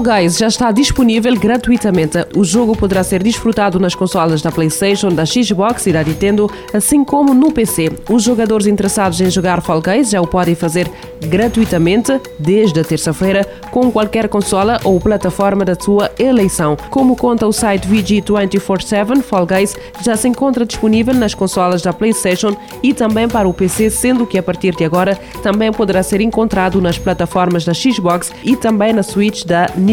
Fall Guys já está disponível gratuitamente. O jogo poderá ser desfrutado nas consolas da PlayStation, da Xbox e da Nintendo, assim como no PC. Os jogadores interessados em jogar Fall Guys já o podem fazer gratuitamente desde a terça-feira com qualquer consola ou plataforma da sua eleição. Como conta o site VG247, Fall Guys já se encontra disponível nas consolas da PlayStation e também para o PC, sendo que a partir de agora também poderá ser encontrado nas plataformas da Xbox e também na Switch da Nintendo.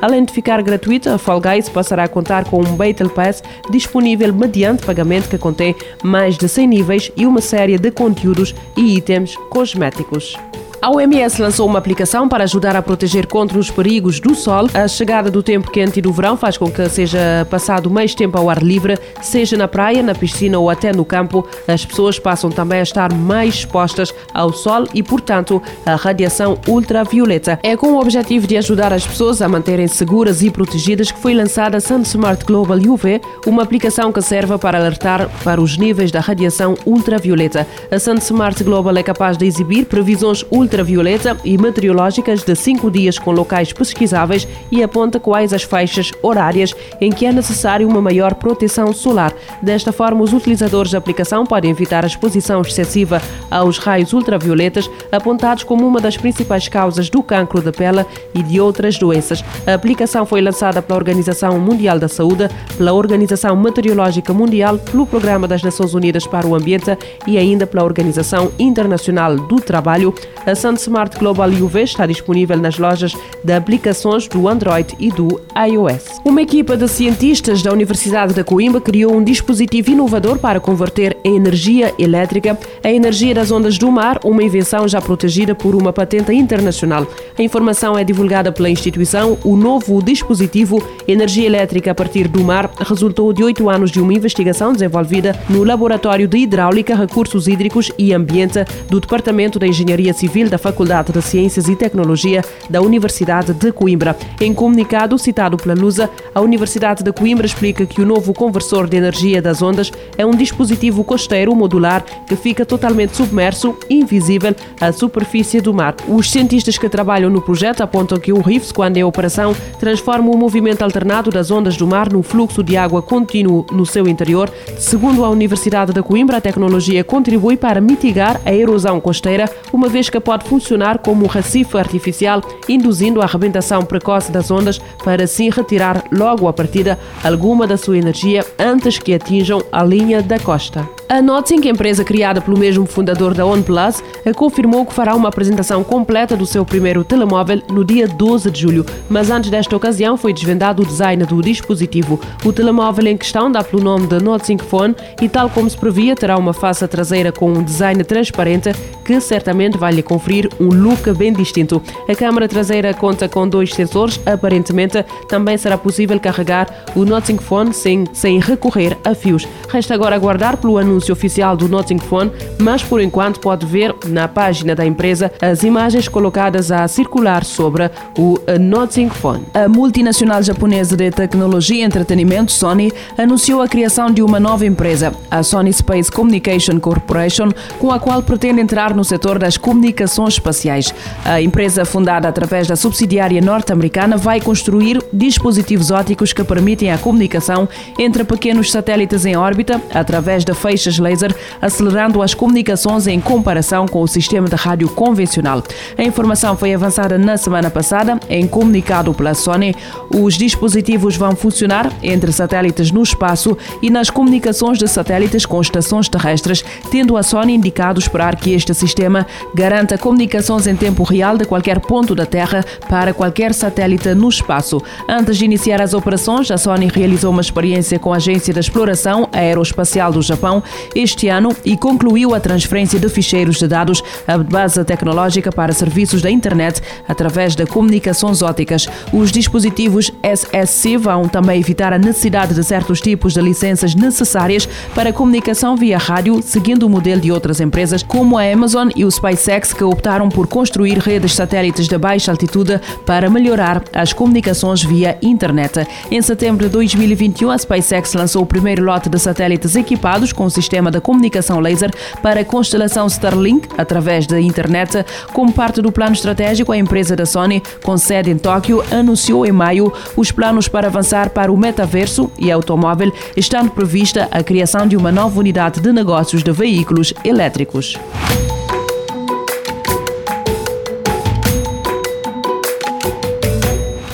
Além de ficar gratuita, a Fall Guys passará a contar com um Battle Pass disponível mediante pagamento que contém mais de 100 níveis e uma série de conteúdos e itens cosméticos. A OMS lançou uma aplicação para ajudar a proteger contra os perigos do sol. A chegada do tempo quente e do verão faz com que seja passado mais tempo ao ar livre, seja na praia, na piscina ou até no campo. As pessoas passam também a estar mais expostas ao sol e, portanto, à radiação ultravioleta. É com o objetivo de ajudar as pessoas a manterem seguras e protegidas que foi lançada a Sun Smart Global UV, uma aplicação que serve para alertar para os níveis da radiação ultravioleta. A Sun Smart Global é capaz de exibir previsões ultravioleta ultravioleta e meteorológicas de cinco dias com locais pesquisáveis e aponta quais as faixas horárias em que é necessário uma maior proteção solar. Desta forma, os utilizadores da aplicação podem evitar a exposição excessiva aos raios ultravioletas, apontados como uma das principais causas do cancro da pele e de outras doenças. A aplicação foi lançada pela Organização Mundial da Saúde, pela Organização Meteorológica Mundial, pelo Programa das Nações Unidas para o Ambiente e ainda pela Organização Internacional do Trabalho. A Sun Smart Global UV está disponível nas lojas de aplicações do Android e do iOS. Uma equipa de cientistas da Universidade de Coimbra criou um dispositivo inovador para converter em energia elétrica a energia das ondas do mar, uma invenção já protegida por uma patente internacional. A informação é divulgada pela instituição. O novo dispositivo Energia Elétrica a partir do mar resultou de oito anos de uma investigação desenvolvida no Laboratório de Hidráulica, Recursos Hídricos e Ambiente do Departamento da Engenharia Civil da Faculdade de Ciências e Tecnologia da Universidade de Coimbra. Em comunicado citado pela Lusa, a Universidade de Coimbra explica que o novo conversor de energia das ondas é um dispositivo costeiro modular que fica totalmente submerso, invisível à superfície do mar. Os cientistas que trabalham no projeto apontam que o RIFS, quando em operação, transforma o movimento alternado das ondas do mar num fluxo de água contínuo no seu interior. Segundo a Universidade de Coimbra, a tecnologia contribui para mitigar a erosão costeira, uma vez que pode funcionar como um recife artificial, induzindo a arrebentação precoce das ondas para assim retirar logo à partida alguma da sua energia antes que atinjam a linha da costa. A Notzing, empresa criada pelo mesmo fundador da OnePlus, confirmou que fará uma apresentação completa do seu primeiro telemóvel no dia 12 de julho, mas antes desta ocasião foi desvendado o design do dispositivo. O telemóvel em questão dá pelo nome de Note Phone e, tal como se previa, terá uma face traseira com um design transparente que certamente vai lhe conferir um look bem distinto. A câmara traseira conta com dois sensores, aparentemente também será possível carregar o Note Phone sem, sem recorrer a fios. Resta agora aguardar pelo anúncio anúncio oficial do Notting Phone, mas por enquanto pode ver na página da empresa as imagens colocadas a circular sobre o Notting Phone. A multinacional japonesa de tecnologia e entretenimento Sony anunciou a criação de uma nova empresa, a Sony Space Communication Corporation, com a qual pretende entrar no setor das comunicações espaciais. A empresa, fundada através da subsidiária norte-americana, vai construir dispositivos óticos que permitem a comunicação entre pequenos satélites em órbita através de feixes laser, acelerando as comunicações em comparação com o sistema de rádio convencional. A informação foi avançada na semana passada em comunicado pela Sony. Os dispositivos vão funcionar entre satélites no espaço e nas comunicações de satélites com estações terrestres, tendo a Sony indicado esperar que este sistema garanta comunicações em tempo real de qualquer ponto da Terra para qualquer satélite no espaço. Antes de iniciar as operações, a Sony realizou uma experiência com a Agência de Exploração Aeroespacial do Japão este ano e concluiu a transferência de ficheiros de dados à base tecnológica para serviços da internet através de comunicações óticas. Os dispositivos SSC vão também evitar a necessidade de certos tipos de licenças necessárias para comunicação via rádio, seguindo o modelo de outras empresas como a Amazon e o SpaceX, que optaram por construir redes satélites de baixa altitude para melhorar as comunicações via internet. Em setembro de 2021, a SpaceX lançou o primeiro lote de satélites equipados com sistema de comunicação laser para a constelação Starlink através da internet. Como parte do plano estratégico, a empresa da Sony, com sede em Tóquio, anunciou em maio os planos para avançar para o metaverso e automóvel, estando prevista a criação de uma nova unidade de negócios de veículos elétricos.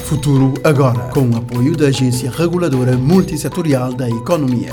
Futuro agora, com o apoio da Agência Reguladora Multissetorial da Economia.